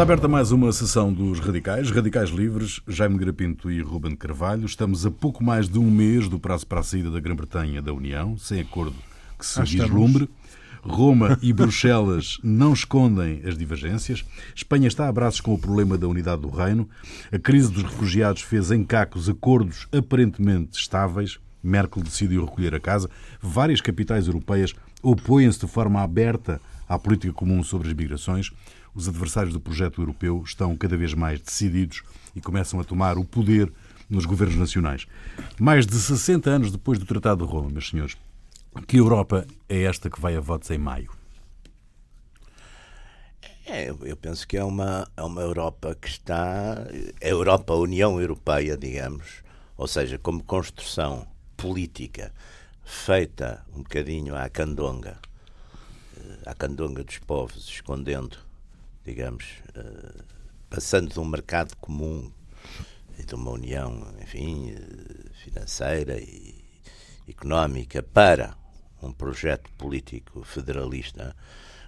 Está aberta mais uma sessão dos Radicais, Radicais Livres, Jaime Grapinto e Ruben Carvalho. Estamos a pouco mais de um mês do prazo para a saída da Grã-Bretanha da União, sem acordo que se ah, vislumbre. Roma e Bruxelas não escondem as divergências. Espanha está a braços com o problema da unidade do reino. A crise dos refugiados fez em cacos acordos aparentemente estáveis. Merkel decidiu recolher a casa. Várias capitais europeias opõem-se de forma aberta à política comum sobre as migrações os adversários do projeto europeu estão cada vez mais decididos e começam a tomar o poder nos governos nacionais. Mais de 60 anos depois do Tratado de Roma, meus senhores, que Europa é esta que vai a votos em maio? É, eu penso que é uma, é uma Europa que está. A Europa, a União Europeia, digamos, ou seja, como construção política feita um bocadinho à candonga, eh, à candonga dos povos, escondendo digamos, uh, passando de um mercado comum e de uma união, enfim, uh, financeira e económica para um projeto político federalista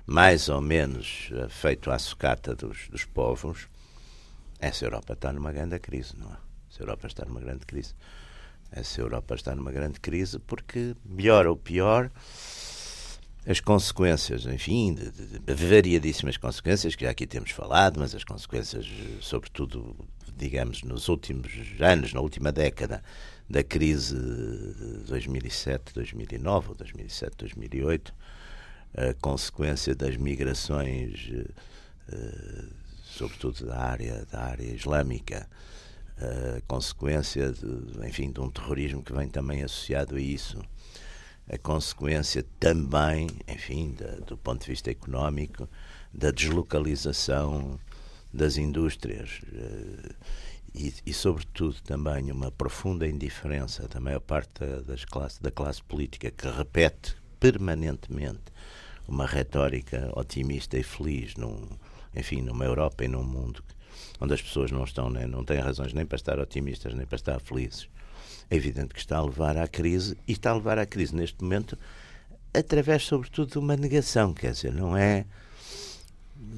mais ou menos uh, feito à sucata dos, dos povos, essa Europa está numa grande crise, não é? Essa Europa está numa grande crise. Essa Europa está numa grande crise porque, melhor ou pior, as consequências, enfim, de, de, de, variadíssimas consequências, que já aqui temos falado, mas as consequências, sobretudo, digamos, nos últimos anos, na última década, da crise 2007-2009 ou 2007-2008, a consequência das migrações, eh, sobretudo da área, da área islâmica, a consequência, de, enfim, de um terrorismo que vem também associado a isso a consequência também, enfim, da, do ponto de vista económico, da deslocalização das indústrias eh, e, e, sobretudo, também uma profunda indiferença da maior parte das da classe política que repete permanentemente uma retórica otimista e feliz num, enfim, numa Europa e num mundo onde as pessoas não estão, nem, não têm razões nem para estar otimistas nem para estar felizes é evidente que está a levar à crise e está a levar à crise neste momento através, sobretudo, de uma negação, quer dizer, não é.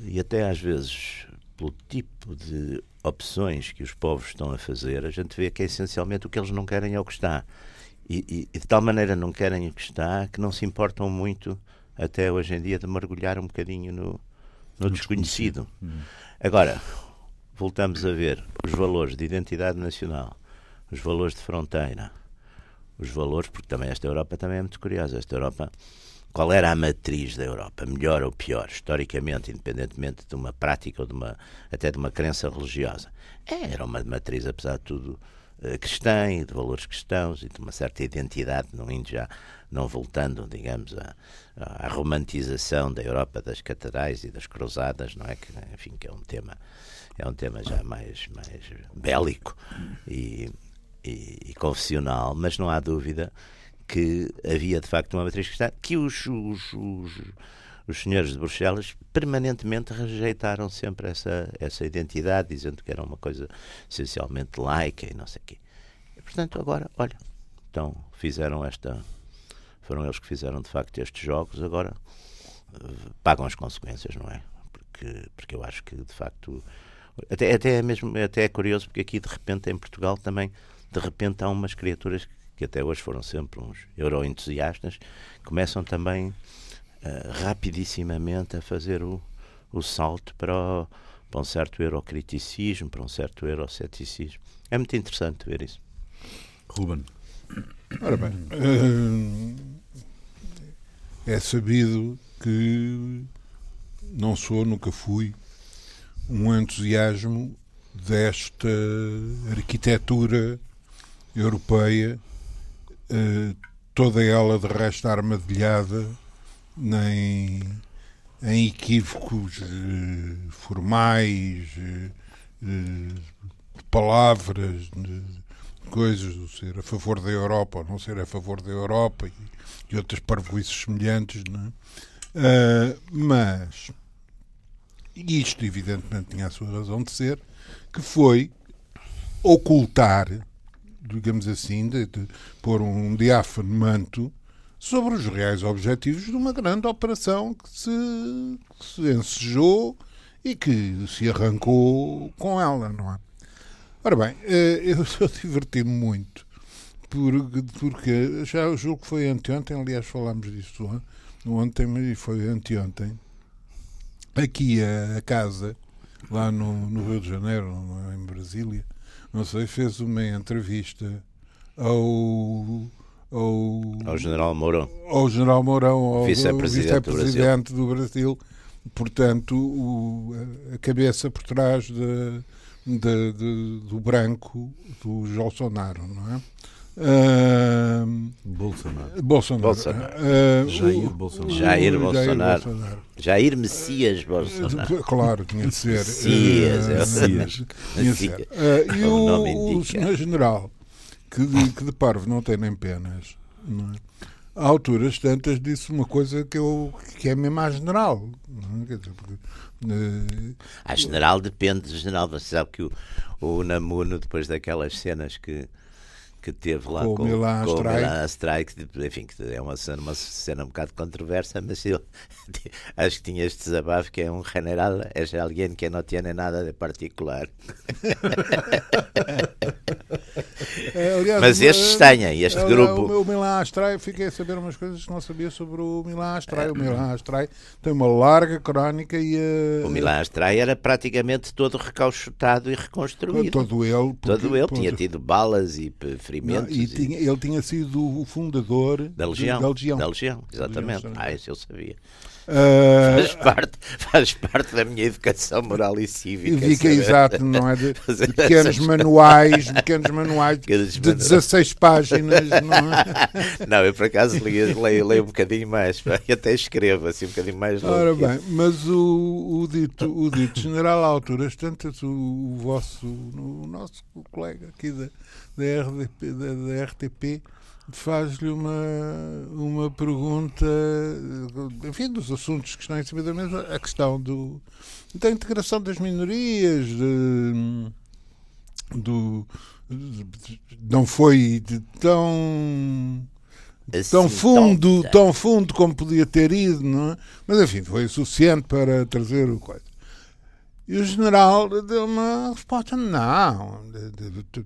E até às vezes, pelo tipo de opções que os povos estão a fazer, a gente vê que é essencialmente o que eles não querem é o que está. E, e, e de tal maneira não querem o que está que não se importam muito, até hoje em dia, de mergulhar um bocadinho no, no desconhecido. Hum. Agora, voltamos a ver os valores de identidade nacional os valores de fronteira, os valores, porque também esta Europa também é muito curiosa. Esta Europa, qual era a matriz da Europa, melhor ou pior, historicamente, independentemente de uma prática ou de uma, até de uma crença religiosa? É, era uma matriz, apesar de tudo, eh, cristã e de valores cristãos e de uma certa identidade, não indo já, não voltando, digamos, à, à romantização da Europa das catedrais e das cruzadas, não é? Que, enfim, que é um tema é um tema já mais, mais bélico e, e, e confessional, mas não há dúvida que havia de facto uma matriz cristã que os, os, os, os, senhores de Bruxelas permanentemente rejeitaram sempre essa, essa identidade, dizendo que era uma coisa essencialmente laica e não sei o quê. E, portanto, agora, olha, então fizeram esta. Foram eles que fizeram de facto estes jogos, agora uh, pagam as consequências, não é? Porque, porque eu acho que de facto. Até, até, é mesmo, até é curioso porque aqui de repente em Portugal também de repente há umas criaturas que até hoje foram sempre uns euro-entusiastas, começam também uh, rapidissimamente a fazer o, o salto para, o, para um certo eurocriticismo, para um certo euroceticismo. É muito interessante ver isso. Ruben. Ora bem, uh, é sabido que não sou, nunca fui, um entusiasmo desta arquitetura europeia, eh, toda ela de resto armadilhada nem em equívocos eh, formais, eh, de palavras, de coisas, de ser a favor da Europa ou não ser a favor da Europa e, e outras parvoices semelhantes, é? mas isto evidentemente tinha a sua razão de ser, que foi ocultar digamos assim, de, de pôr um diáfano manto sobre os reais objetivos de uma grande operação que se, que se ensejou e que se arrancou com ela, não é? Ora bem, eh, eu, eu diverti-me muito, porque, porque já julgo que foi anteontem, aliás falámos disso ontem, mas foi anteontem, aqui a, a casa, lá no, no Rio de Janeiro, em Brasília, não sei, fez uma entrevista ao ao, ao General Mourão, ao General Mourão, ao vice-presidente vice do, do, Brasil. Portanto, o, a cabeça por trás de, de, de, do branco do Bolsonaro, não é? Uh, Bolsonaro. Bolsonaro. Bolsonaro. Uh, Jair, Bolsonaro. Jair Bolsonaro. Jair Bolsonaro. Jair Messias Bolsonaro. Claro, tinha de ser. Messias. Uh, Messias. Tinha de ser. Uh, e o, o senhor general que de, que de parvo não tem nem penas. Não é? A alturas tantas disse uma coisa que, eu, que é mesmo à general. Não é? Quer dizer, porque, uh, a general depende do general. Você sabe que o, o Namuno, depois daquelas cenas que que teve lá com, com, o Milan Strike, enfim, que é uma cena, uma cena um bocado controversa, mas eu acho que tinha este desabafo que é um general, é alguém que não tem nada de particular. É, aliás, mas estes têm, este é, grupo. O, o Milan Astray, fiquei a saber umas coisas que não sabia sobre o Milan Astray. O Milan Astray tem uma larga crónica e. Uh, o Milan Astray era praticamente todo recauchutado e reconstruído. Todo ele. Porque, todo ele, tinha tido balas e Não, e. Tinha, ele tinha sido o fundador da Legião. Da Legião, da Legião exatamente. Ah, isso eu sabia. Uh, faz, parte, faz parte da minha educação moral e cívica. Fica exato, não é? De, de pequenos manuais, pequenos manuais de 16 páginas, não é? Não, eu por acaso leio, leio, leio um bocadinho mais, e até escrevo assim um bocadinho mais longo. Ora bem, mas o, o, dito, o dito general a alturas tantas, o, o vosso, o nosso colega aqui da, da, RDP, da, da RTP faz-lhe uma, uma pergunta, enfim, dos assuntos que estão em cima da mesa, a questão do, da integração das minorias, de, do, de, não foi tão assim, tão fundo, tão fundo como podia ter ido, não é? Mas enfim, foi suficiente para trazer o coisa. E o general deu uma resposta: não,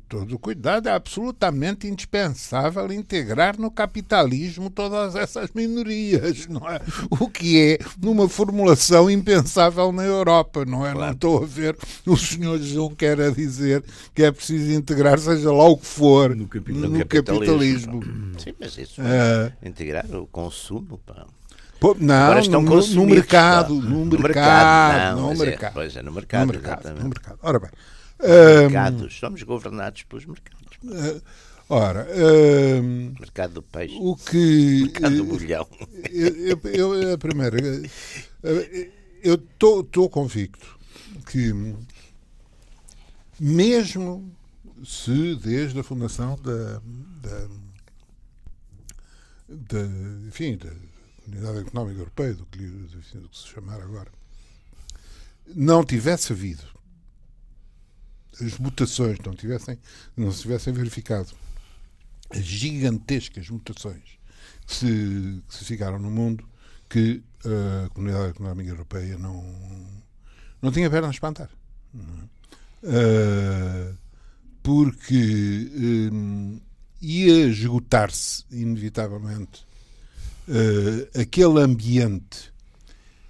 todo cuidado, é absolutamente indispensável integrar no capitalismo todas essas minorias, não é? O que é numa formulação impensável na Europa, não é? Claro. Não estou a ver o senhor Juncker a dizer que é preciso integrar, seja lá o que for, no, capi no, no capitalismo. capitalismo. Sim, mas isso é uh, integrar o consumo. Pá. Pô, não, no, no, mercado, no, no mercado, não, no mercado. É, pois é, no mercado, no mercado, no mercado. Ora bem, mercados, somos governados pelos mercados. Uh, ora, um, mercado do peixe, o que mercado do bolhão. Eu, eu, eu a primeira, eu estou convicto que mesmo se desde a fundação da, da, da enfim, da, Unidade Económica Europeia, do que, do que se chamar agora, não tivesse havido as mutações, não, tivessem, não se tivessem verificado as gigantescas mutações que se, que se ficaram no mundo, que a Comunidade Económica Europeia não, não tinha pernas para andar. Uh, porque um, ia esgotar-se, inevitavelmente, uh, aquele ambiente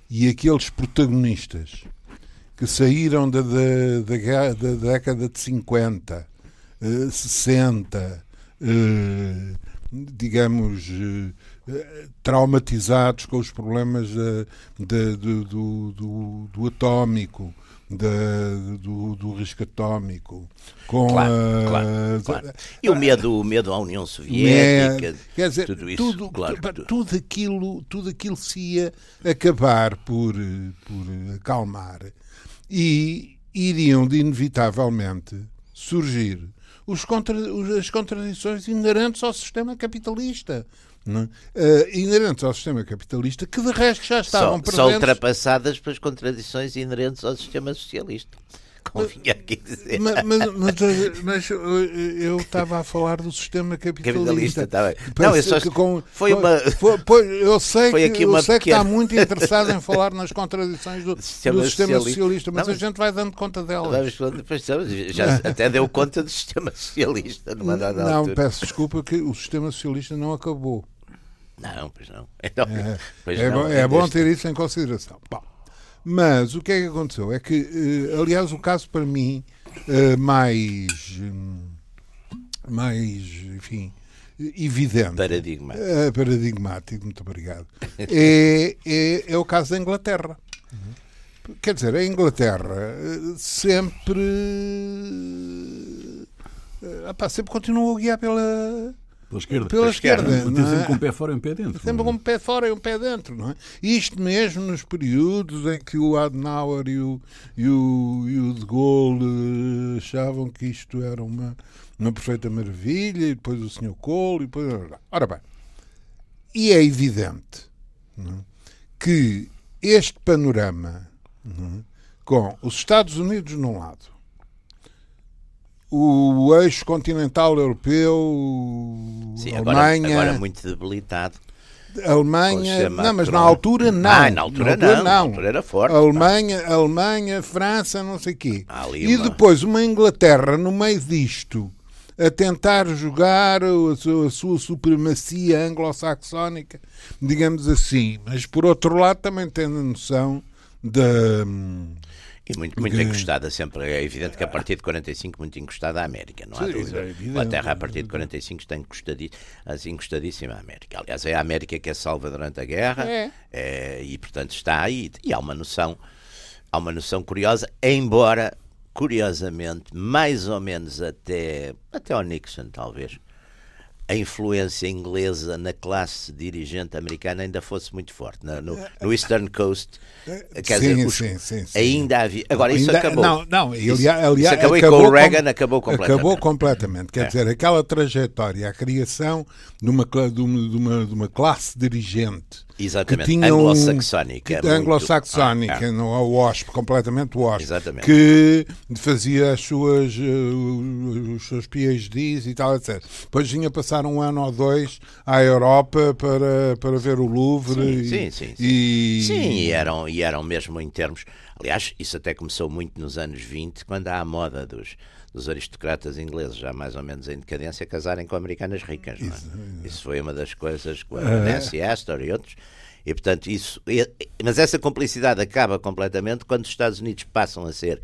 e aqueles protagonistas que saíram da, da, da, da década de 50, uh, 60, uh, digamos, uh, traumatizados com os problemas do, do, do, do atómico, do, do risco atómico, com claro, a, claro, claro. E o medo, o medo à União Soviética, quer dizer, tudo isso, tudo, claro, tudo, tudo, aquilo, tudo aquilo se ia acabar por, por acalmar. E iriam de inevitavelmente surgir os contra, as contradições inerentes ao sistema capitalista uh, inerentes ao sistema capitalista, que de resto já estavam são, presentes. São ultrapassadas pelas contradições inerentes ao sistema socialista. convinha aqui dizer. Mas, mas, mas, mas eu estava a falar do sistema capitalista. capitalista tá não, eu só, com, foi uma. Foi, foi, eu sei, foi que, eu sei pequena... que está muito interessado em falar nas contradições do, do sistema, sistema socialista, mas, não, a gente vai dando conta delas. Já até deu conta do sistema socialista Não, altura. peço desculpa que o sistema socialista não acabou. Não, pois não. Então, é, pois é, não, bom, é bom ter isso em consideração. Bom, mas o que é que aconteceu? É que, eh, aliás, o caso para mim eh, mais, hum, mais, enfim, evidente. Paradigmático. É, paradigmático, muito obrigado. é, é, é, o caso da Inglaterra. Uhum. Quer dizer, a Inglaterra sempre. Apá, sempre continuou a guiar pela pela esquerda. Pela esquerda. esquerda sempre é? com um pé fora e um pé dentro. Sempre com um pé fora e um pé dentro, não é? Isto mesmo nos períodos em que o Adenauer e o, e o, e o De Gaulle achavam que isto era uma, uma perfeita maravilha, e depois o Sr. Kohl, e depois... Ora bem, e é evidente é? que este panorama é? com os Estados Unidos num lado o eixo continental europeu, Sim, Alemanha. Agora, agora muito debilitado. Alemanha, não, mas na altura não. Ah, na altura, na altura não. não. Na altura era forte. Alemanha, Alemanha, França, não sei o quê. E depois uma Inglaterra no meio disto a tentar jogar a sua, a sua supremacia anglo-saxónica, digamos assim. Mas por outro lado também tendo a noção da e muito, muito encostada sempre. É evidente que a partir de 45, muito encostada à América, não há Sim, dúvida. É a Terra, a partir de 45, está encostadíssima, assim, encostadíssima à América. Aliás, é a América que é salva durante a guerra é. É, e, portanto, está aí. E há uma noção, há uma noção curiosa, embora, curiosamente, mais ou menos até, até ao Nixon, talvez, a influência inglesa na classe dirigente americana ainda fosse muito forte. No, no, no Eastern Coast, quer sim, dizer, os, sim, sim, ainda havia. Agora, isso ainda, acabou. Não, não, isso, aliás, isso acabou, acabou, e com o Reagan com, acabou completamente. Acabou completamente. Quer é. dizer, aquela trajetória, a criação de uma, de uma, de uma, de uma classe dirigente Exatamente, anglo-saxónica. Um, anglo-saxónica, ah, é. não é o WASP, completamente WASP. Exatamente. Que fazia as suas, uh, os seus PhDs e tal, etc. Depois vinha passar um ano ou dois à Europa para, para ver o Louvre. Sim, e, sim, sim. Sim, e... sim e, eram, e eram mesmo em termos. Aliás, isso até começou muito nos anos 20, quando há a moda dos dos aristocratas ingleses, já mais ou menos em decadência, casarem com americanas ricas. Não é? Isso, isso foi uma das coisas com a Nancy Astor e outros. E, portanto, isso. Mas essa complicidade acaba completamente quando os Estados Unidos passam a ser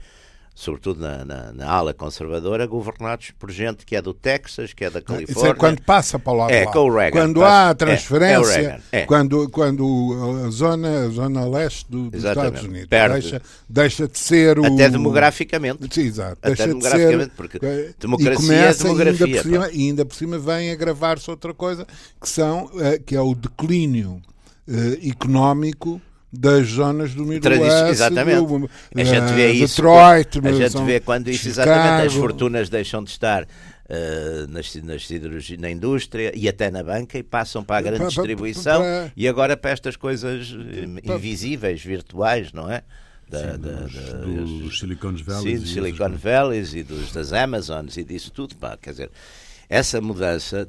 sobretudo na, na, na, ala conservadora, governados por gente que é do Texas, que é da Califórnia. Isso é quando passa para o lado é, lá. Com o Reagan, quando passa, há a transferência, é, é quando, quando a zona, a zona leste do, dos Estados Unidos deixa, deixa de ser o... Até demograficamente. Sim, exato. Até deixa demograficamente, de ser, porque democracia é demografia. Ainda por, cima, e ainda por cima vem agravar-se outra coisa, que, são, eh, que é o declínio uh, económico das zonas do Middle Exatamente. Do, a gente vê isso. Detroit, a gente vê quando isso, exatamente, as fortunas deixam de estar Uh, nas, nas na indústria e até na banca e passam para a grande para, distribuição para, para, e agora para estas coisas eh, invisíveis, virtuais, não é? Da, Sim, da, dos, da, dos Silicon Valleys, sim, dos Silicon Valleys e dos, das Amazons e disso tudo. Pá, quer dizer, essa mudança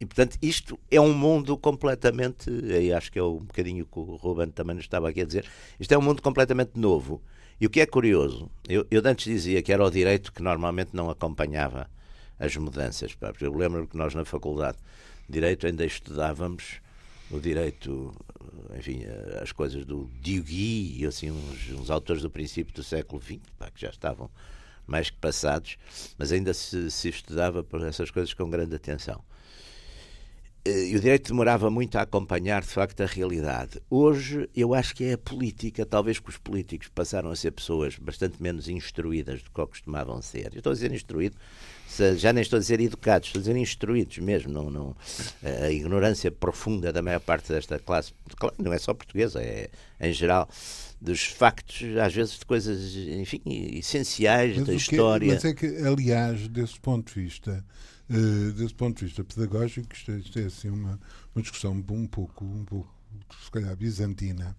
e, portanto, isto é um mundo completamente. E acho que é um bocadinho que o Ruben também nos estava aqui a dizer. Isto é um mundo completamente novo. E o que é curioso, eu, eu antes dizia que era o direito que normalmente não acompanhava as mudanças. Eu lembro que nós na faculdade de Direito ainda estudávamos o direito, enfim, as coisas do Dugui e assim, uns, uns autores do princípio do século XX, pá, que já estavam mais que passados, mas ainda se, se estudava por essas coisas com grande atenção. Eh, e o direito demorava muito a acompanhar, de facto, a realidade. Hoje, eu acho que é a política, talvez que os políticos passaram a ser pessoas bastante menos instruídas do que costumavam ser. Eu estou a dizer instruído, já nem estou a dizer educados, estou a dizer instruídos mesmo. Não, não, a ignorância profunda da maior parte desta classe, não é só portuguesa, é em geral, dos factos, às vezes de coisas, enfim, essenciais mas da história. mas é que, aliás, desse ponto de vista Uh, desse ponto de vista pedagógico, isto é, isto é assim uma, uma discussão um pouco, um pouco, se calhar, bizantina.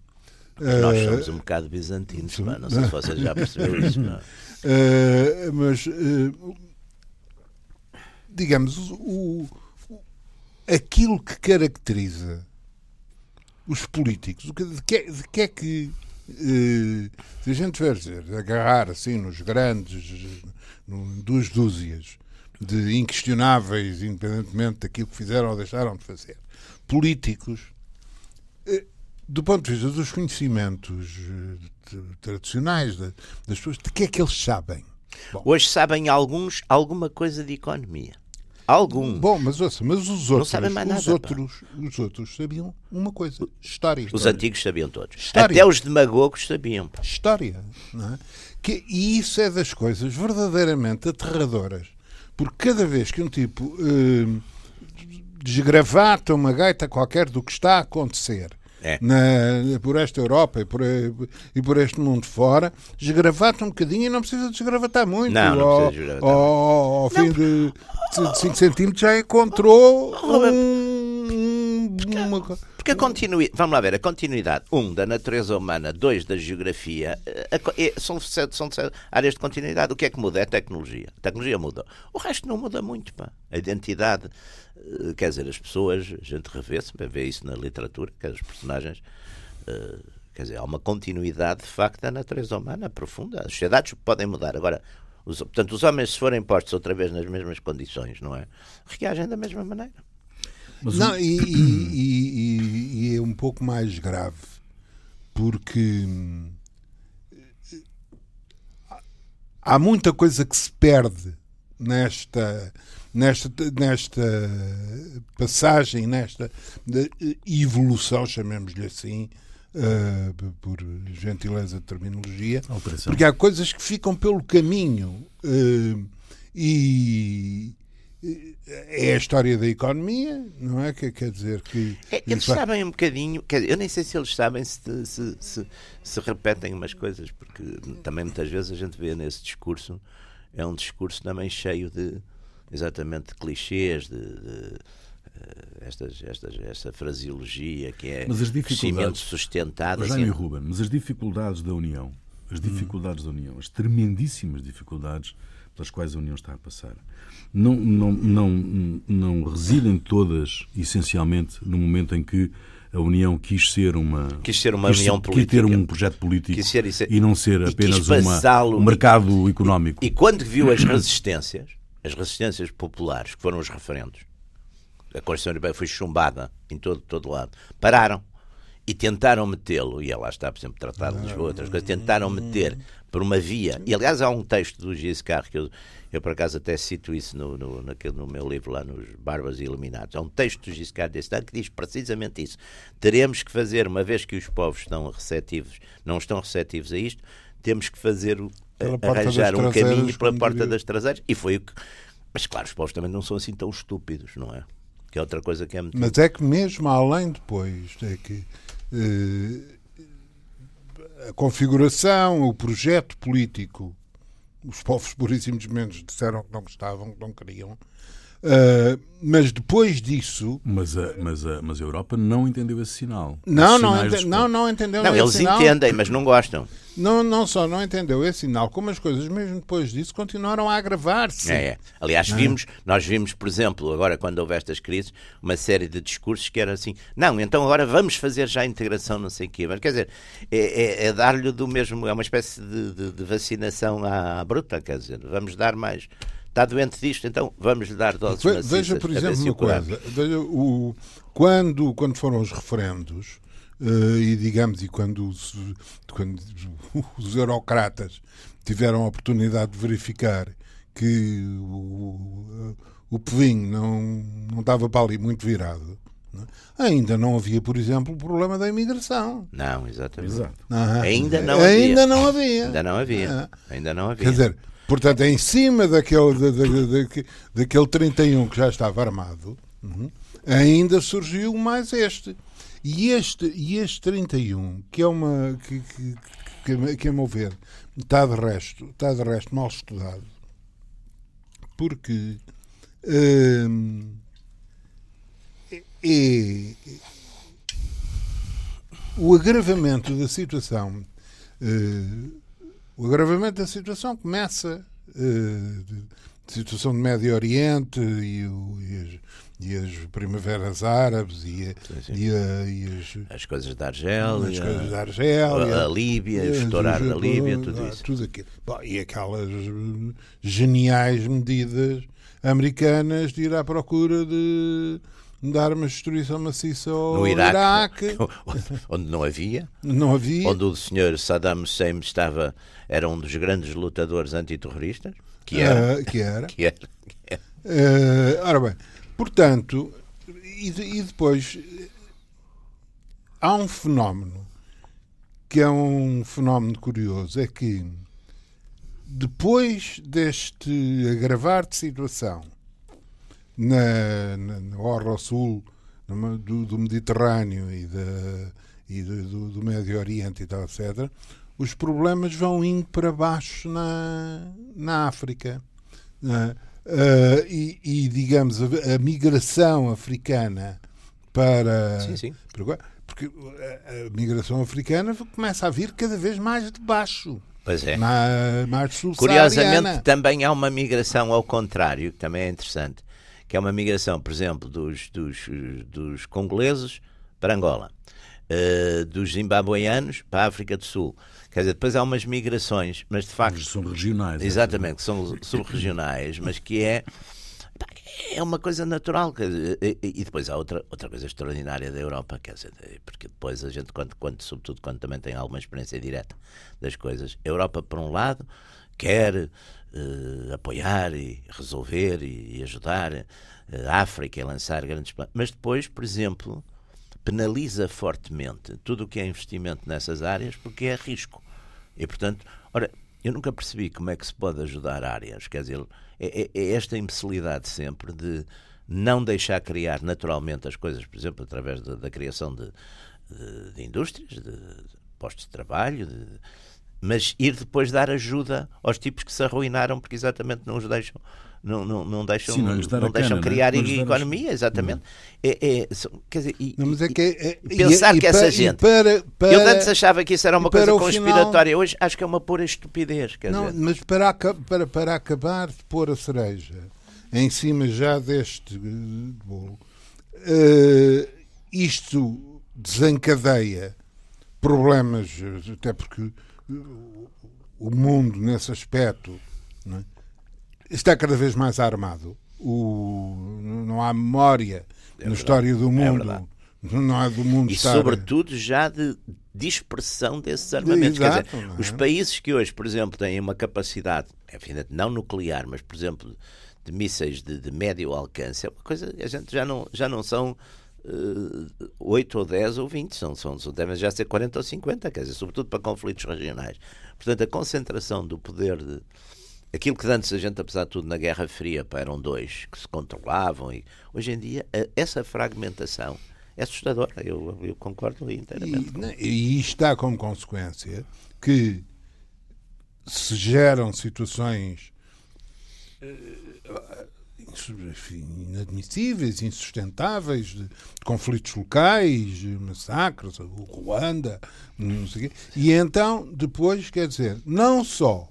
Nós somos um bocado bizantinos, não sei se vocês já perceberam isso. Não. Uh, mas, uh, digamos, o, o, aquilo que caracteriza os políticos, de que, de que é que, uh, se a gente dizer, agarrar assim nos grandes, no, duas dúzias de inquestionáveis, independentemente daquilo que fizeram ou deixaram de fazer, políticos, do ponto de vista dos conhecimentos tradicionais das pessoas, de que é que eles sabem? Bom. Hoje sabem alguns alguma coisa de economia. Algum. Bom, mas ouça, mas os outros, os, nada, outros os outros sabiam uma coisa: história. Os antigos sabiam todos. História. Até os demagogos sabiam. Pá. História. Não é? que, e isso é das coisas verdadeiramente aterradoras. Porque cada vez que um tipo eh, desgravata uma gaita qualquer do que está a acontecer é. na, por esta Europa e por, e por este mundo fora, desgravata um bocadinho e não precisa desgravatar muito. Não, não ao, precisa desgravatar. Ao, ao fim de, de 5 centímetros já encontrou um, uma... Porque a continuidade, vamos lá ver, a continuidade, um, da natureza humana, dois, da geografia, a, a, são, são áreas de continuidade. O que é que muda? É a tecnologia. A tecnologia muda. O resto não muda muito, pá. A identidade, eh, quer dizer, as pessoas, a gente revê-se, vê isso na literatura, que os personagens, quer dizer, há uma continuidade de facto da natureza humana profunda. As sociedades podem mudar. Agora, os, portanto, os homens, se forem postos outra vez nas mesmas condições, não é? Reagem da mesma maneira. Mas não, e, e, e, é um pouco mais grave, porque há muita coisa que se perde nesta nesta, nesta passagem, nesta evolução, chamemos-lhe assim, uh, por gentileza de terminologia, porque há coisas que ficam pelo caminho uh, e é a história da economia, não é? Que quer dizer que. É, eles vai... sabem um bocadinho, eu nem sei se eles sabem se, se, se, se, repetem umas coisas, porque também muitas vezes a gente vê nesse discurso, é um discurso também cheio de, exatamente de clichês, de, de uh, estas, estas, esta fraseologia que é mas as crescimento sustentado. Jaime assim, Ruben, mas as dificuldades da União, as dificuldades hum. da União, as tremendíssimas dificuldades pelas quais a União está a passar, não, não, não, não residem todas, essencialmente, no momento em que a União quis ser uma quis ser uma quis, União política, quis ter um projeto político ser, e não ser apenas uma, um mercado económico. E quando viu as resistências, as resistências populares, que foram os referendos, a Constituição Europeia foi chumbada em todo, todo lado, pararam e tentaram metê-lo, e lá está, por exemplo, Tratado de Lisboa, outras coisas, tentaram meter por uma via, e aliás há um texto do Giscard, que eu, eu por acaso até cito isso no, no, naquele, no meu livro lá nos Barbas Iluminados, há um texto do Giscard desse ano que diz precisamente isso. Teremos que fazer, uma vez que os povos estão receptivos, não estão receptivos a isto, temos que fazer o, arranjar um caminho pela porta das traseiras. E foi o que. Mas claro, os povos também não são assim tão estúpidos, não é? Que é outra coisa que é muito. Mas é que mesmo além depois é que eh, a configuração, o projeto político, os povos por e simplesmente disseram que não gostavam, que não queriam. Uh, mas depois disso. Mas a, mas, a, mas a Europa não entendeu esse sinal. Não, não, ente, não, não entendeu não, Eles sinal. entendem, mas não gostam. Não, não só não entendeu esse sinal, como as coisas, mesmo depois disso, continuaram a agravar-se. É, é. Aliás, é? vimos, nós vimos, por exemplo, agora quando houve estas crises, uma série de discursos que eram assim, não, então agora vamos fazer já a integração, não sei o quê. Mas quer dizer, é, é, é dar-lhe do mesmo, é uma espécie de, de, de vacinação à, à bruta, quer dizer, vamos dar mais está doente disto, então vamos lhe dar doses Ve, Veja, por exemplo, uma coisa. Veja, o, quando, quando foram os referendos, uh, e digamos, e quando os, quando os eurocratas tiveram a oportunidade de verificar que o, o pevinho não, não estava para ali muito virado? É? ainda não havia, por exemplo, o problema da imigração. Não, exatamente. Exato. ainda não havia. Ainda não havia. Ainda não havia. É. Ainda não havia. Quer dizer, Portanto, em cima daquele, da, da, da, daquele 31 que já estava armado, uhum, ainda surgiu mais este. E este, e este 31, que é uma. que, que, que, que a meu ver está de resto, está de resto mal estudado, porque hum, é, é, o agravamento da situação. Uh, o agravamento da situação começa. Uh, de, situação do Médio Oriente e, o, e, as, e, as, primaveras árabes e, sim, sim. e, a, as, as, coisas da Argélia, as coisas da Argélia a, a Líbia, o estourar da Líbia, tudo isso. Tudo aquilo. Bom, e aquelas geniais medidas americanas de ir à procura de dar uma destruição maciça ao no Iraque, Iraque, onde não havia, não havia, onde o senhor Saddam Hussein estava era um dos grandes lutadores antiterroristas, que era, uh, que era, que era, que era. Uh, ora bem, portanto, e, e depois há um fenómeno que é um fenómeno curioso, é que depois deste agravar de situação na, na, na Orla Sul do, do, Mediterrâneo e, de, e de, do, do, Médio Oriente e tal, etc., os problemas vão indo para baixo na, na África. Uh, e, e, digamos, a, a, migração africana para. Sim, sim. para porque a, a migração africana começa a vir cada vez mais de baixo. Pois é. Mais, mais Curiosamente, também há uma migração ao contrário, que também é interessante, que é uma migração, por exemplo, dos, dos, dos congoleses para Angola, uh, dos zimbabueanos para a África do Sul. Quer dizer, depois há umas migrações, mas de facto. São regionais. Exatamente, que são subregionais, mas que é é uma coisa natural. E depois há outra, outra coisa extraordinária da Europa, quer dizer, porque depois a gente, quando, quando, sobretudo quando também tem alguma experiência direta das coisas, a Europa, por um lado, quer uh, apoiar e resolver e, e ajudar uh, a África a lançar grandes planos, mas depois, por exemplo, penaliza fortemente tudo o que é investimento nessas áreas porque é risco. E, portanto, ora, eu nunca percebi como é que se pode ajudar áreas, quer dizer é, é, é esta imbecilidade sempre de não deixar criar naturalmente as coisas, por exemplo, através da, da criação de, de, de, indústrias, de, de, postos de trabalho, mas ir depois dar ajuda aos tipos que se arruinaram porque exatamente não os deixam não, não, não deixam, Sim, não, não deixam cana, criar né? economia, exatamente. É, é, quer dizer, e, não, mas é que é, é pensar e, que essa para, gente. Para, para, eu antes achava que isso era uma coisa conspiratória, final, hoje acho que é uma pura estupidez. não, dizer. mas para, para, para acabar de pôr a cereja em cima já deste bolo, uh, isto desencadeia problemas, até porque o mundo nesse aspecto. Não é? está cada vez mais armado. O, não há memória é na história do é mundo. É não há do mundo e estar... sobretudo já de dispersão desses armamentos. Exato, dizer, é? os países que hoje, por exemplo, têm uma capacidade, enfim, não nuclear, mas por exemplo de mísseis de, de médio alcance, é uma coisa a gente já não, já não são uh, eh, 8 ou 10 ou 20, são, são, devem já ser 40 ou 50, quer dizer, sobretudo para conflitos regionais. Portanto, a concentração do poder de, aquilo que antes a gente, apesar de tudo, na Guerra Fria, pá, eram dois que se controlavam, e hoje em dia essa fragmentação é assustadora. Eu, eu concordo inteiramente. E, e está como consequência que se geram situações uh, inadmissíveis, insustentáveis, de, de, conflitos locais, massacres, o Ruanda, não sei quê. E então, depois, quer dizer, não só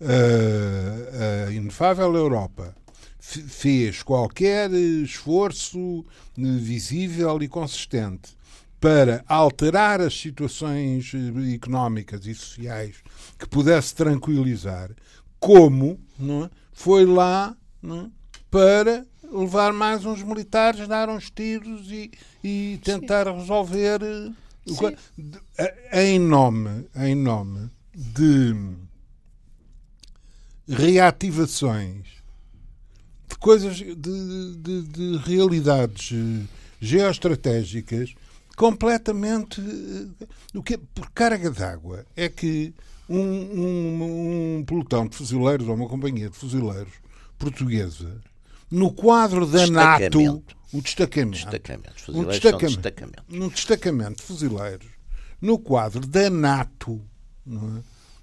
a, a inefável Europa fez qualquer esforço visível e consistente para alterar as situações eh, económicas e sociais que pudesse tranquilizar, como é? foi lá não é? para levar mais uns militares, dar uns tiros e, e tentar Sim. resolver eh, em nome, em nome de reativações de coisas, de, de, de realidades eh, geoestratégicas completamente. Eh, o que por carga d'água é que um, um, um, pelotão de fuzileiros ou uma companhia de fuzileiros portuguesa, no quadro da NATO, o destacamento, destacamento. Um destacamento, destacamento. Destacamento de fuzileiros, no quadro da NATO, não é?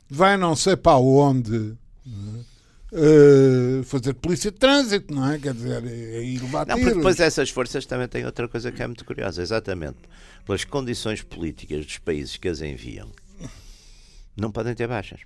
vai não sei para onde uh, fazer polícia de trânsito, não é? Quer dizer, é, é ir levar Não, porque depois essas forças também têm outra coisa que é muito curiosa, exatamente pelas condições políticas dos países que as enviam, não podem ter baixas.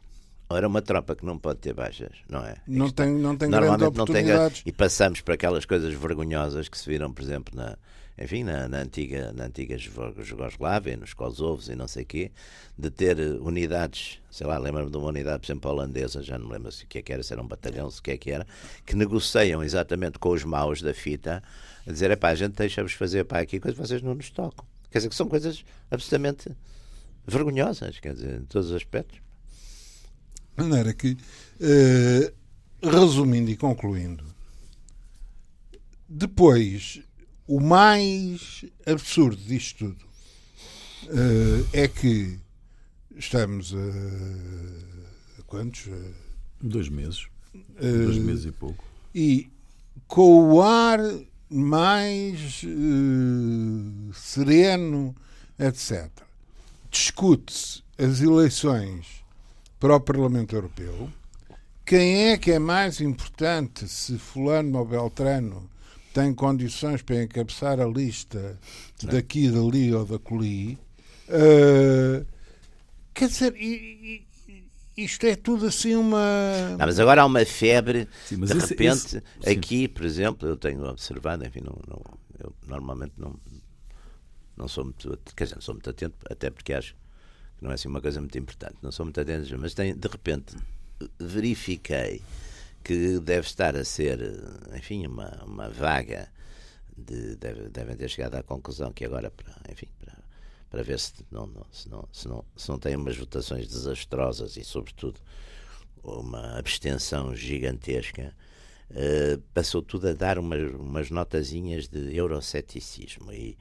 Ora, uma tropa que não pode ter baixas, não é? Não tem, não tem Normalmente não tem E passamos para aquelas coisas vergonhosas que se viram, por exemplo, na, enfim, na, na, antiga, na antiga Jugoslávia, nos Kosovos e não sei quê, de ter unidades, sei lá, lembro-me de uma unidade, por exemplo, holandesa, já não lembro se o que é que era, se era um batalhão, se o que é que era, que negociam exatamente com os maus da fita, a dizer, é pá, a gente deixa-vos fazer pá, aqui coisas vocês não nos tocam. Quer dizer, que são coisas absolutamente vergonhosas, quer dizer, em todos os aspectos. De maneira que, eh, resumindo e concluindo, depois o mais absurdo disto tudo uh, é que estamos a, a quantos? Dois meses. Uh, Dois meses e pouco. E com o ar mais uh, sereno, etc. Discute-se as eleições para o Parlamento Europeu. Quem é que é mais importante se Fulano ou Beltrano tem condições para encabeçar a lista Sim. daqui, dali ou da coli. Uh, quer dizer, e, e, isto é tudo assim uma. Não, mas agora há uma febre, sim, de esse, repente, esse, aqui, por exemplo, eu tenho observado, enfim, não, não, eu normalmente não, não sou muito, quer dizer, não sou muito atento, até porque acho não é assim uma coisa muito importante, não sou muito atento, mas de repente verifiquei que deve estar a ser, enfim, uma, uma vaga, de, deve, devem ter chegado à conclusão que agora, para, enfim, para, para ver se não, não, se, não, se, não, se não tem umas votações desastrosas e, sobretudo, uma abstenção gigantesca, uh, passou tudo a dar umas, umas notazinhas de euroceticismo e,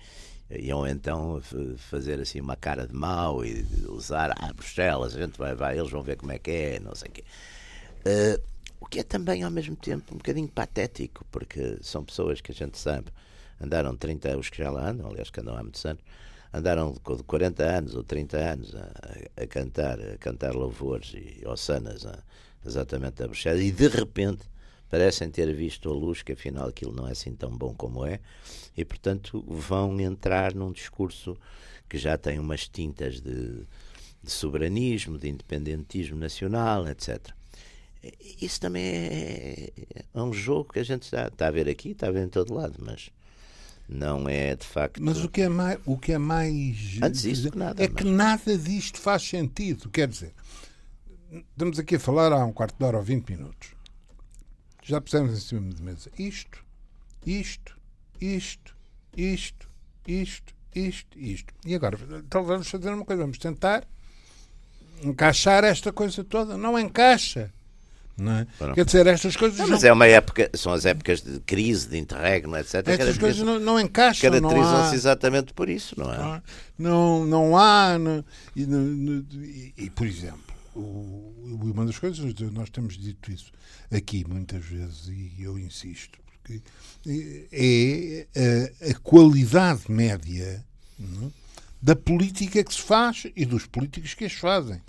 iam então fazer assim uma cara de mau e usar ah, Bruxelas, a gente vai, vai, eles vão ver como é que é, não sei o quê. Uh, o que é também, ao mesmo tempo, um bocadinho patético, porque são pessoas que a gente sabe, andaram 30, os que já lá andam, aliás, que andam há muitos anos, andaram de 40 anos ou 30 anos a, a cantar, a cantar louvores e ossanas exatamente a Bruxelas, e de repente parecem ter visto a luz que afinal aquilo não é assim tão bom como é, e portanto vão entrar num discurso que já tem umas tintas de, de soberanismo, de independentismo nacional, etc. Isso também é, é um jogo que a gente está, está a ver aqui, está a ver em todo lado, mas não é de facto. Mas o que é mais. O que é mais Antes disso, que nada, é mas... que nada disto faz sentido. Quer dizer, estamos aqui a falar há um quarto de hora ou 20 minutos. Já pusemos em cima de mesa isto, isto, isto, isto, isto, isto, isto. E agora, então vamos fazer uma coisa, vamos tentar encaixar esta coisa toda. Não encaixa. Não é? Quer dizer, estas coisas. Não, mas não... é uma época, são as épocas de crise, de interregno, etc. Estas coisas não, não encaixam. Caracterizam-se há... exatamente por isso, não é? Não, não há. Não, e, e, e, por exemplo, uma das coisas, nós temos dito isso aqui muitas vezes, e eu insisto, porque é a, a qualidade média não? É? da política que se faz e dos políticos que as fazem.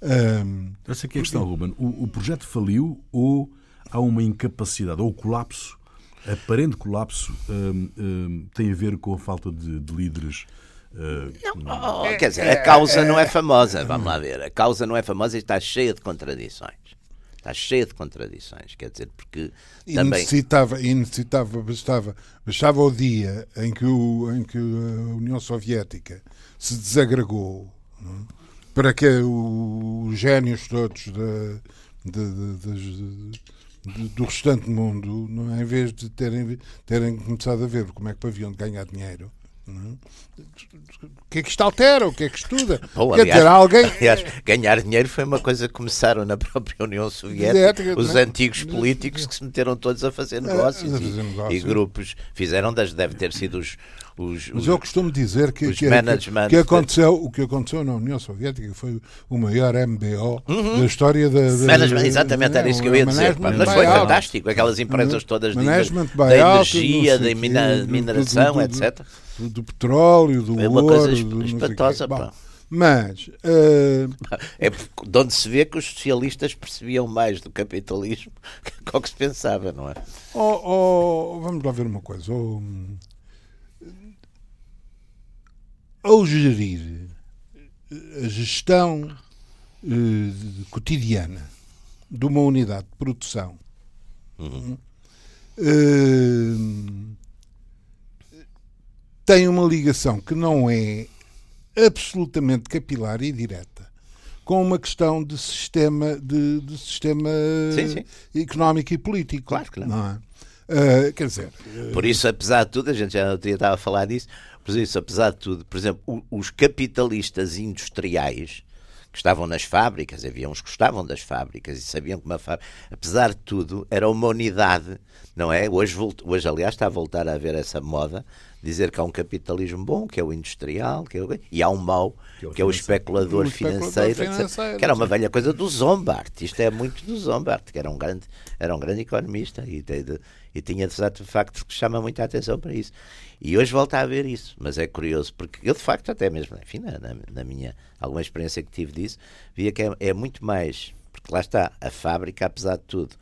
Um, Essa aqui é a questão, Ruben. O, o, projeto faliu ou há uma incapacidade, ou o colapso, aparente colapso, um, um, tem a ver com a falta de, de líderes? Uh, não, oh, quer dizer, a causa não é famosa, vamos lá ver. A causa não é famosa e está cheia de contradições. Está cheia de contradições, quer dizer, porque e também... necessitava, e necessitava bastava, bastava o dia em que, o, em que a União Soviética se desagregou, não? É? para que os génios todos de, de, de, do restante mundo, não, é? em vez de terem, terem começado a ver como é que haviam de ganhar dinheiro? É? O que é que isto altera? O que é que estuda? Bom, Quer aliás, dizer, alguém... aliás, ganhar dinheiro foi uma coisa que começaram na própria União Soviética, os antigos políticos que se meteram todos a fazer negócios, é, a fazer negócios. E, e, grupos fizeram das, deve ter sido os, os, Mas eu costumo dizer que, que, que, que, aconteceu, o que aconteceu na União Soviética foi o maior MBO uhum. da história da. da management, exatamente, era isso que eu ia dizer. Mas foi fantástico, aquelas empresas todas de, da energia, da mineração, etc. Do, petróleo, do é uma ouro, coisa espantosa, pá. Mas. Uh... É de onde se vê que os socialistas percebiam mais do capitalismo que o que se pensava, não é? Oh, oh, vamos lá ver uma coisa. Oh, ao gerir a gestão uh, cotidiana de uma unidade de produção. Uhum. Uh, tem uma ligação que não é absolutamente capilar e direta com uma questão de sistema de, de sistema sim, sim. económico e político. Claro que não. não é? Uh, quer dizer, por isso, apesar de tudo, a gente já estava a falar disso, por isso, apesar de tudo, por exemplo, os capitalistas industriais que estavam nas fábricas, havia uns que gostavam das fábricas e sabiam que uma fábrica, apesar de tudo, era uma unidade, não é? Hoje, hoje aliás, está a voltar a haver essa moda, dizer que há um capitalismo bom, que é o industrial, que é o... e há um mau, que é o, que é o especulador, financeiro, especulador financeiro, que era uma velha coisa do Zombart. Isto é muito do Zombart, que era um grande, era um grande economista e, de, e tinha de facto que chama muita atenção para isso. E hoje volta a haver isso, mas é curioso, porque eu de facto, até mesmo, enfim, na, na minha alguma experiência que tive disso, via que é, é muito mais, porque lá está, a fábrica, apesar de tudo,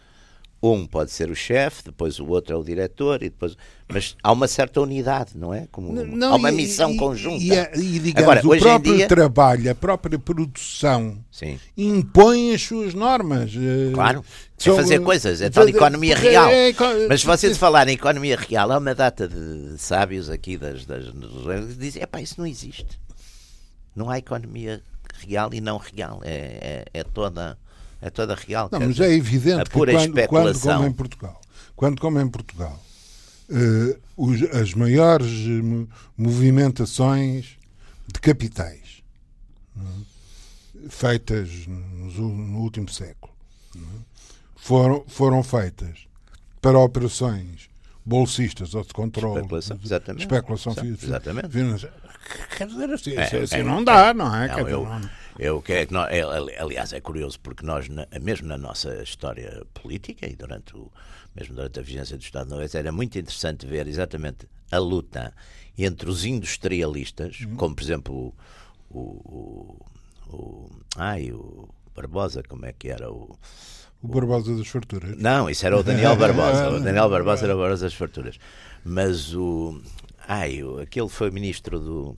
um pode ser o chefe, depois o outro é o diretor, e depois, mas há uma certa unidade, não é? Como não, há uma missão e, conjunta. E, e, digamos, Agora, o próprio dia... trabalho, a própria produção Sim. impõe as suas normas. Eh, claro. É fazer coisas, é tal economia é, real. É, é, Mas se vocês falarem em economia real, há uma data de sábios aqui das, das, que dizem: é pá, isso não existe. Não há economia real e não real. É, é, é toda é toda real. Não, mas é evidente que quando, quando, como em Portugal, quando como em Portugal, uh, os, as maiores movimentações de capitais é? feitas no, no, último século é? foram, foram feitas para operações bolsistas ou de controle especulação, exatamente. especulação exatamente. financeira. Quer dizer, assim, é, assim é, não dá, não é? Não, eu, não... Eu, que é, é aliás, é curioso porque nós, mesmo na nossa história política e durante o, mesmo durante a vigência do Estado Novo, era muito interessante ver exatamente a luta entre os industrialistas, uhum. como por exemplo o, o, o, ai, o Barbosa, como é que era o. O Barbosa das Farturas. Não, isso era o Daniel Barbosa. o Daniel Barbosa era o Barbosa das Farturas. Mas o. Ai, aquele foi ministro do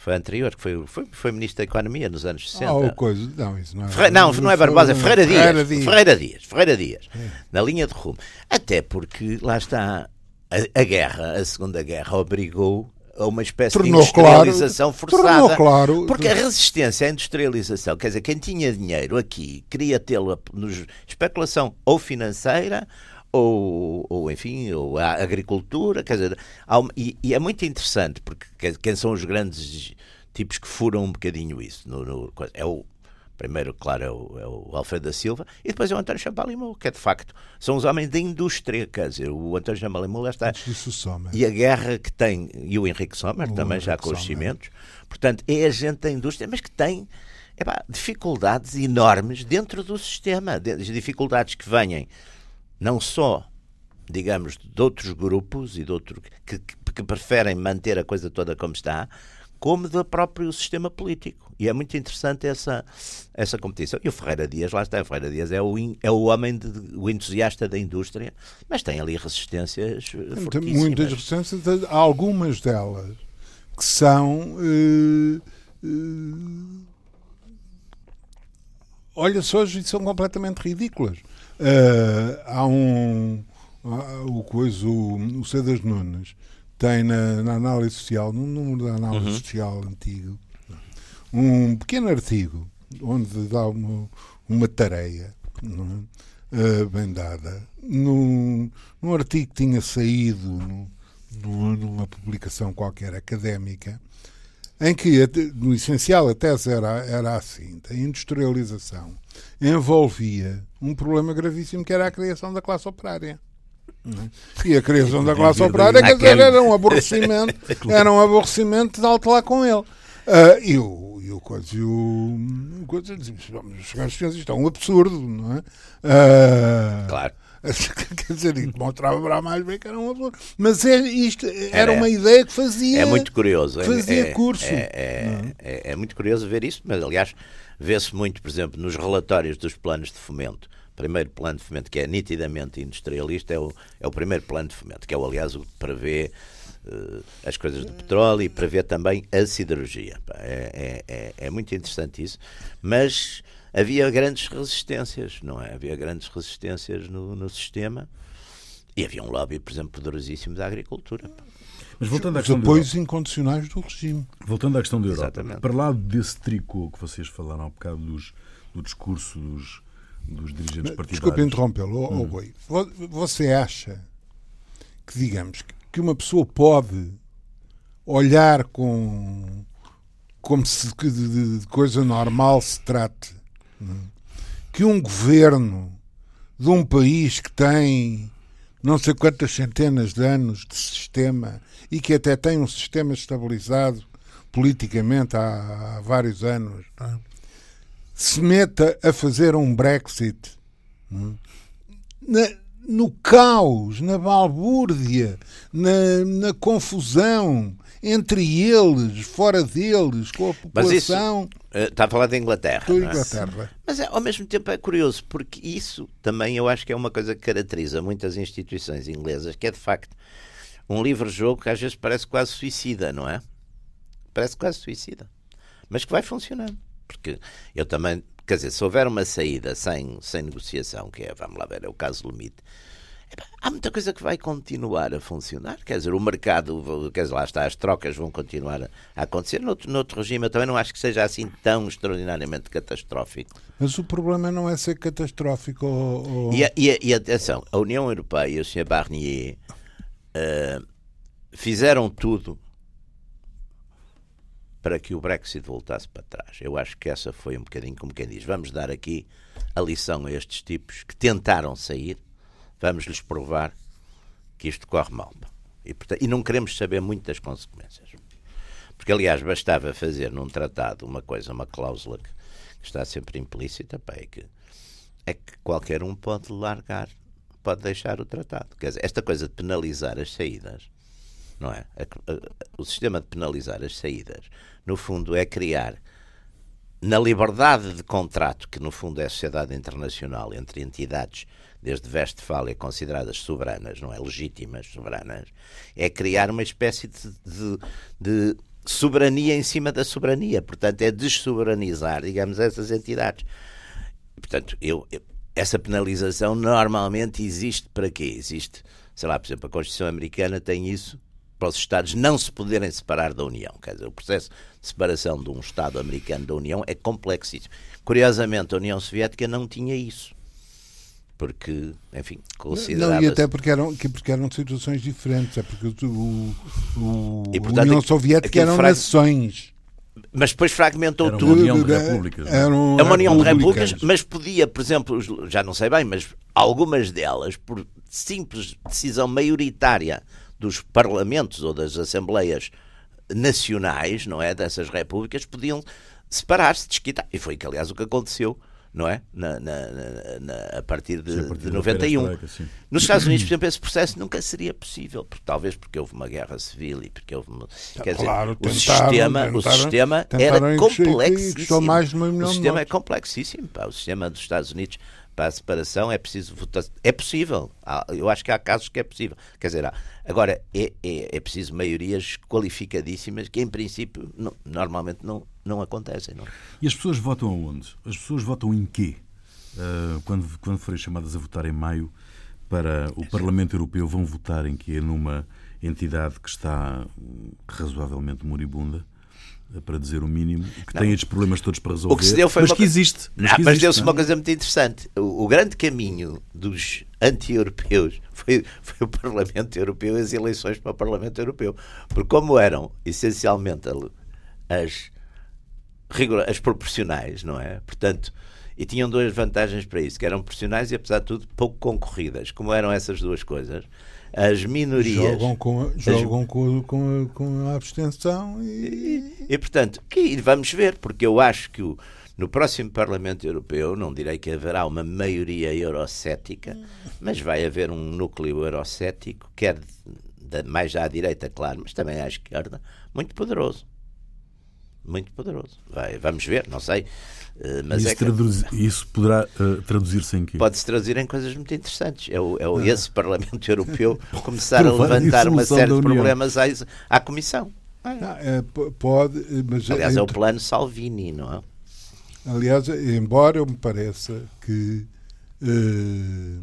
foi anterior, que foi, foi, foi Ministro da Economia nos anos 60. Oh, coisa. Não, isso não é. Ferre... Não, não é Barbosa, é Ferreira Dias. Ferreira Dias. Ferreira Dias, Ferreira Dias é. Na linha de rumo. Até porque lá está. A, a, guerra, a Segunda Guerra, obrigou a uma espécie tornou de industrialização claro, forçada. Claro, porque a resistência à industrialização, quer dizer, quem tinha dinheiro aqui queria tê-lo nos especulação ou financeira ou, ou enfim, ou a agricultura, quer dizer, e, e, é muito interessante, porque quem são os grandes tipos que furam um bocadinho isso? No, no, é o, primeiro, claro, é o, é o, Alfredo da Silva, e depois é o António Champalimou, que é de facto, são os homens da indústria, quer dizer, o António Champalimou lá está. E a guerra que tem, e o Henrique Sommer o também, Henrique já com os cimentos, portanto, é a gente da indústria, mas que tem epá, dificuldades enormes dentro do sistema, dificuldades que venham não só, digamos, de outros grupos e de outro, que, que, preferem manter a coisa toda como está, como do próprio sistema político. E é muito interessante essa, essa competição. E o Ferreira Dias, lá está, o Ferreira Dias é o, é o homem, de, o entusiasta da indústria, mas tem ali resistências Tem muitas resistências, algumas delas que são... Uh, uh, olha só, são completamente ridículas. Uh, há um. o coisa, o, o Cedas Nunes tem na, na, análise social, no número da análise uhum. social antigo, um pequeno artigo onde dá uma, uma tareia é? uh, bem dada, num, num artigo que tinha saído no, numa publicação qualquer académica, em que no essencial a tese era, era assim: a industrialização envolvia um problema gravíssimo que era a criação da classe operária. É? E a criação da classe operária quer dizer, era um aborrecimento, era um aborrecimento de alto lá com ele. Uh, e o, e o coisa, e o, o coisa, os gajos isto é um absurdo, não é? Uh, claro. Quer dizer, e demonstrava para mais bem que era uma pessoa. Mas é, isto era, uma ideia que fazia. É muito curioso. Fazia é, curso. É, é, é, é, muito curioso ver isso, mas aliás, vê-se muito, por exemplo, nos relatórios dos planos de fomento. O primeiro plano de fomento, que é nitidamente industrialista, é o, é o primeiro plano de fomento, que é, o, aliás, o que prevê uh, as coisas do petróleo e prevê também a siderurgia. É, é, é, é muito interessante isso. Mas havia grandes resistências, não é? Havia grandes resistências no, no sistema e havia um lobby, por exemplo, poderosíssimo da agricultura. Mas voltando à questão Os apoios incondicionais do regime. Voltando à questão da Europa, Exatamente. para lá desse tricô que vocês falaram há um bocado dos, do discurso dos, dos dirigentes partidários. Desculpe interrompê-lo, oh, hum. oh, Você acha que, digamos, que uma pessoa pode olhar com como se de, de coisa normal se trate que um governo de um país que tem não sei quantas centenas de anos de sistema e que até tem um sistema estabilizado politicamente há, há vários anos, é? se meta a fazer um Brexit é? na, no caos, na balbúrdia, na, na confusão, entre eles, fora deles, com a população. Mas está a falar da Inglaterra. Da é? Inglaterra. Mas é, ao mesmo tempo é curioso, porque isso também eu acho que é uma coisa que caracteriza muitas instituições inglesas, que é de facto um livro-jogo que às vezes parece quase suicida, não é? Parece quase suicida. Mas que vai funcionando. Porque eu também, quer dizer, se houver uma saída sem, sem negociação, que é, vamos lá ver, é o caso limite, há muita coisa que vai continuar a funcionar. Quer dizer, o mercado, quer dizer, lá está, as trocas vão continuar a acontecer. Noutro, noutro regime, eu também não acho que seja assim tão extraordinariamente catastrófico. Mas o problema não é ser catastrófico. Ou. E, e, e, atenção, a União Europeia e o Sr. Barnier uh, fizeram tudo para que o Brexit voltasse para trás. Eu acho que essa foi um bocadinho como quem diz: vamos dar aqui a lição a estes tipos que tentaram sair vamos-lhes provar que isto corre mal. E, portanto, e não queremos saber muito das consequências. Porque, aliás, bastava fazer num tratado uma coisa, uma cláusula que, que está sempre implícita, pá, é, que, é que qualquer um pode largar, pode deixar o tratado. Quer dizer, esta coisa de penalizar as saídas, não é? O sistema de penalizar as saídas, no fundo, é criar na liberdade de contrato, que no fundo é a sociedade internacional entre entidades desde Westfália consideradas soberanas, não é? Legítimas, soberanas, é criar uma espécie de, de, de soberania em cima da soberania. Portanto, é dessoberanizar, digamos, essas entidades. Portanto, eu, eu, essa penalização normalmente existe para quê? Existe, sei lá, por exemplo, a Constituição Americana tem isso para os Estados não se poderem separar da União. Quer dizer, o processo de separação de um Estado americano da União é complexíssimo. Curiosamente, a União Soviética não tinha isso porque, enfim, considerava Não, e até porque eram, porque eram situações diferentes, é porque o, o, e, portanto, a União Soviética eram frag... nações. Mas depois fragmentou era tudo. Uma união de repúblicas. Era é uma união de repúblicas, mas podia, por exemplo, já não sei bem, mas algumas delas, por simples decisão maioritária dos parlamentos ou das assembleias nacionais, não é, dessas repúblicas, podiam separar-se, desquitar. E foi que, aliás, o que aconteceu não é? Na, na, na, a partir de, sim, a partir de 91. Nos Estados Unidos, por exemplo, esse processo nunca seria possível, porque, talvez porque houve uma guerra civil e porque houve. Uma, quer claro, dizer, tentaram, o sistema, tentaram, o sistema era complexíssimo. O sistema é complexíssimo. Pá. O sistema dos Estados Unidos para a separação é preciso votar. É possível. Eu acho que há casos que é possível. Quer dizer, agora é, é, é preciso maiorias qualificadíssimas que, em princípio, não, normalmente não, não acontecem. Não? E as pessoas votam aonde? As pessoas votam em quê? Uh, quando, quando forem chamadas a votar em maio para o Parlamento Europeu, vão votar em quê? Numa entidade que está razoavelmente moribunda? Para dizer o mínimo, que não. tem estes problemas todos para resolver, que mas, uma... que existe, mas, não, mas deu-se uma coisa muito interessante. O, o grande caminho dos anti-europeus foi, foi, o Parlamento Europeu e as eleições para o Parlamento Europeu. Porque como eram essencialmente as, as proporcionais, não é? Portanto, e tinham duas vantagens para isso, que eram proporcionais e, apesar de tudo, pouco concorridas. Como eram essas duas coisas, as minorias. Jogam com, jogam as... com, com, com, a abstenção e... e. E, portanto, que vamos ver, porque eu acho que o, No próximo Parlamento Europeu, não direi que haverá uma maioria eurocética, mas vai haver um núcleo eurocético, quer de, mais à direita, claro, mas também à esquerda, muito poderoso. Muito poderoso. Vai, vamos ver, não sei. Uh, mas isso, é que... traduz, isso poderá uh, traduzir-se em quê? Pode-se traduzir em coisas muito interessantes. É, o, é o, ah. esse Parlamento Europeu começar a levantar uma série de problemas à, à Comissão. Não, é, pode, mas Aliás, é, é o plano Salvini, não é? Aliás, embora me pareça que uh,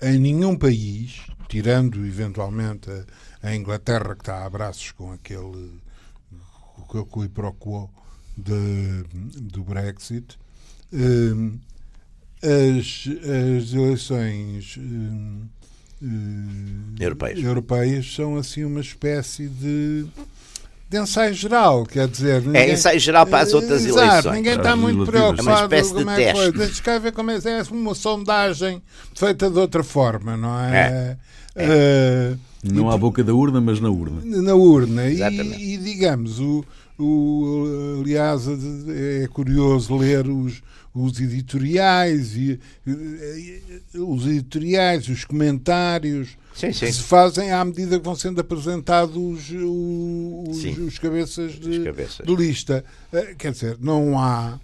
em nenhum país, tirando eventualmente a, a, Inglaterra que está a braços com aquele com o Iproquo do Brexit, uh, as, as eleições uh, europeias. europeias são assim uma espécie de de ensaio geral, quer dizer. Ninguém, é ensaio geral para as outras exato, eleições. Ninguém está muito preocupado. É uma espécie de como é teste. Deixa cá ver como é, é uma sondagem feita de outra forma, não é? é. Uh, não à boca da urna, mas na urna. Na urna. E, e, digamos, o, o, aliás, é curioso ler os, os editoriais e os editoriais, os comentários sim, sim. que se fazem à medida que vão sendo apresentados os, os cabeças, de, cabeças de lista. Eh, quer dizer, não há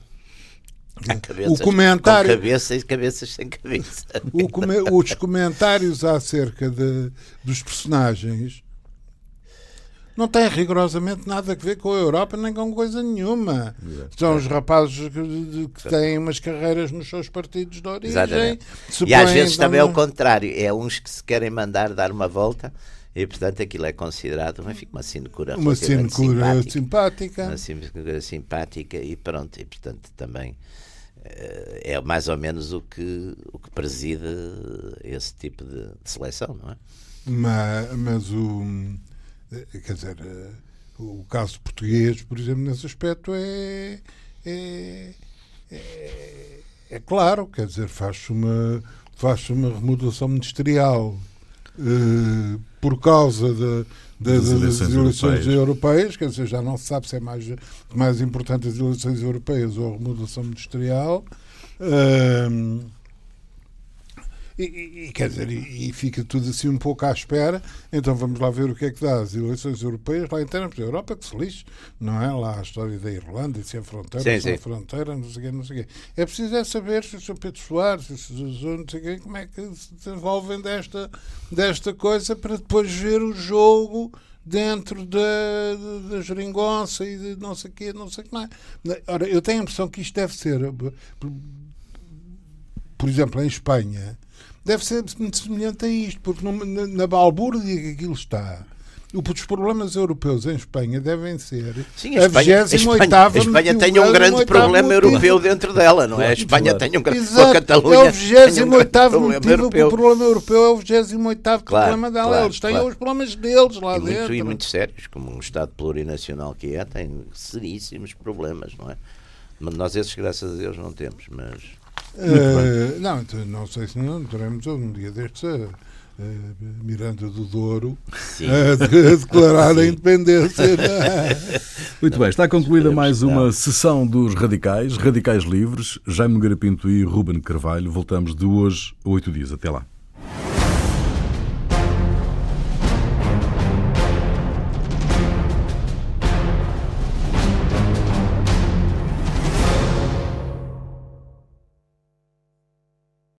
Cabeças, o comentário com cabeça e cabeças sem cabeça. os comentários acerca de, dos personagens não tem rigorosamente nada a ver com a Europa nem com coisa nenhuma. São os rapazes que, que, têm umas carreiras nos seus partidos de origem. Exatamente. E às vezes também é o contrário. É uns que se querem mandar dar uma volta e, portanto, aquilo é considerado uma, uma sinecura Uma sinecura simpática. Uma sinecura simpática e pronto. E, portanto, também é mais ou menos o que, o que preside esse tipo de, de seleção, não é? Mas, mas o eh, quer dizer, eh, o caso português, por exemplo, nesse aspecto é, é, é, é claro, quer dizer, faz-se uma, faz uma remodelação ministerial por causa de, de, das, eleições, das eleições europeias. europeias. quer dizer, já não se sabe se é mais, mais importante as eleições europeias ou a remodelação ministerial. E, e, quer dizer, e, e, fica tudo assim um pouco à espera. Então vamos lá ver o que é que dá as eleições europeias lá em termos da Europa, que se lixe, não é? Lá a história da Irlanda, e se é fronteira, sim, se é fronteira, não sei o quê, não sei o quê. É preciso é saber se o Sr. Pedro Soares, se o não sei quê, como é que se desenvolvem desta, desta coisa para depois ver o jogo dentro da, da, da geringonça e de não sei o quê, não sei o que mais. Ora, eu tenho a impressão que isto deve ser, por exemplo, em Espanha, deve ser muito semelhante a isto, porque na, na balbúrdia que aquilo está, os problemas europeus em Espanha devem ser Sim, a, Espanha, a 28 a Espanha, Espanha tem um grande problema europeu dentro dela, não é? A Espanha tem um grande a Catalunha é o 28 um motivo, o problema europeu é o 28 claro, problema dela. Claro, Eles têm claro. os problemas deles lá e dentro. Muito, e muito sérios, como um Estado plurinacional que é, tem seríssimos problemas, não é? Mas nós esses, graças a Deus, não temos, mas Uh, não, então, não sei se não teremos um dia destes a, Miranda do Douro sim. a, declarar a independência. É? Muito bem, está concluída mais uma sessão dos Radicais, Radicais Livres, Jaime Garapinto e Ruben Carvalho. Voltamos de hoje a oito dias. Até lá.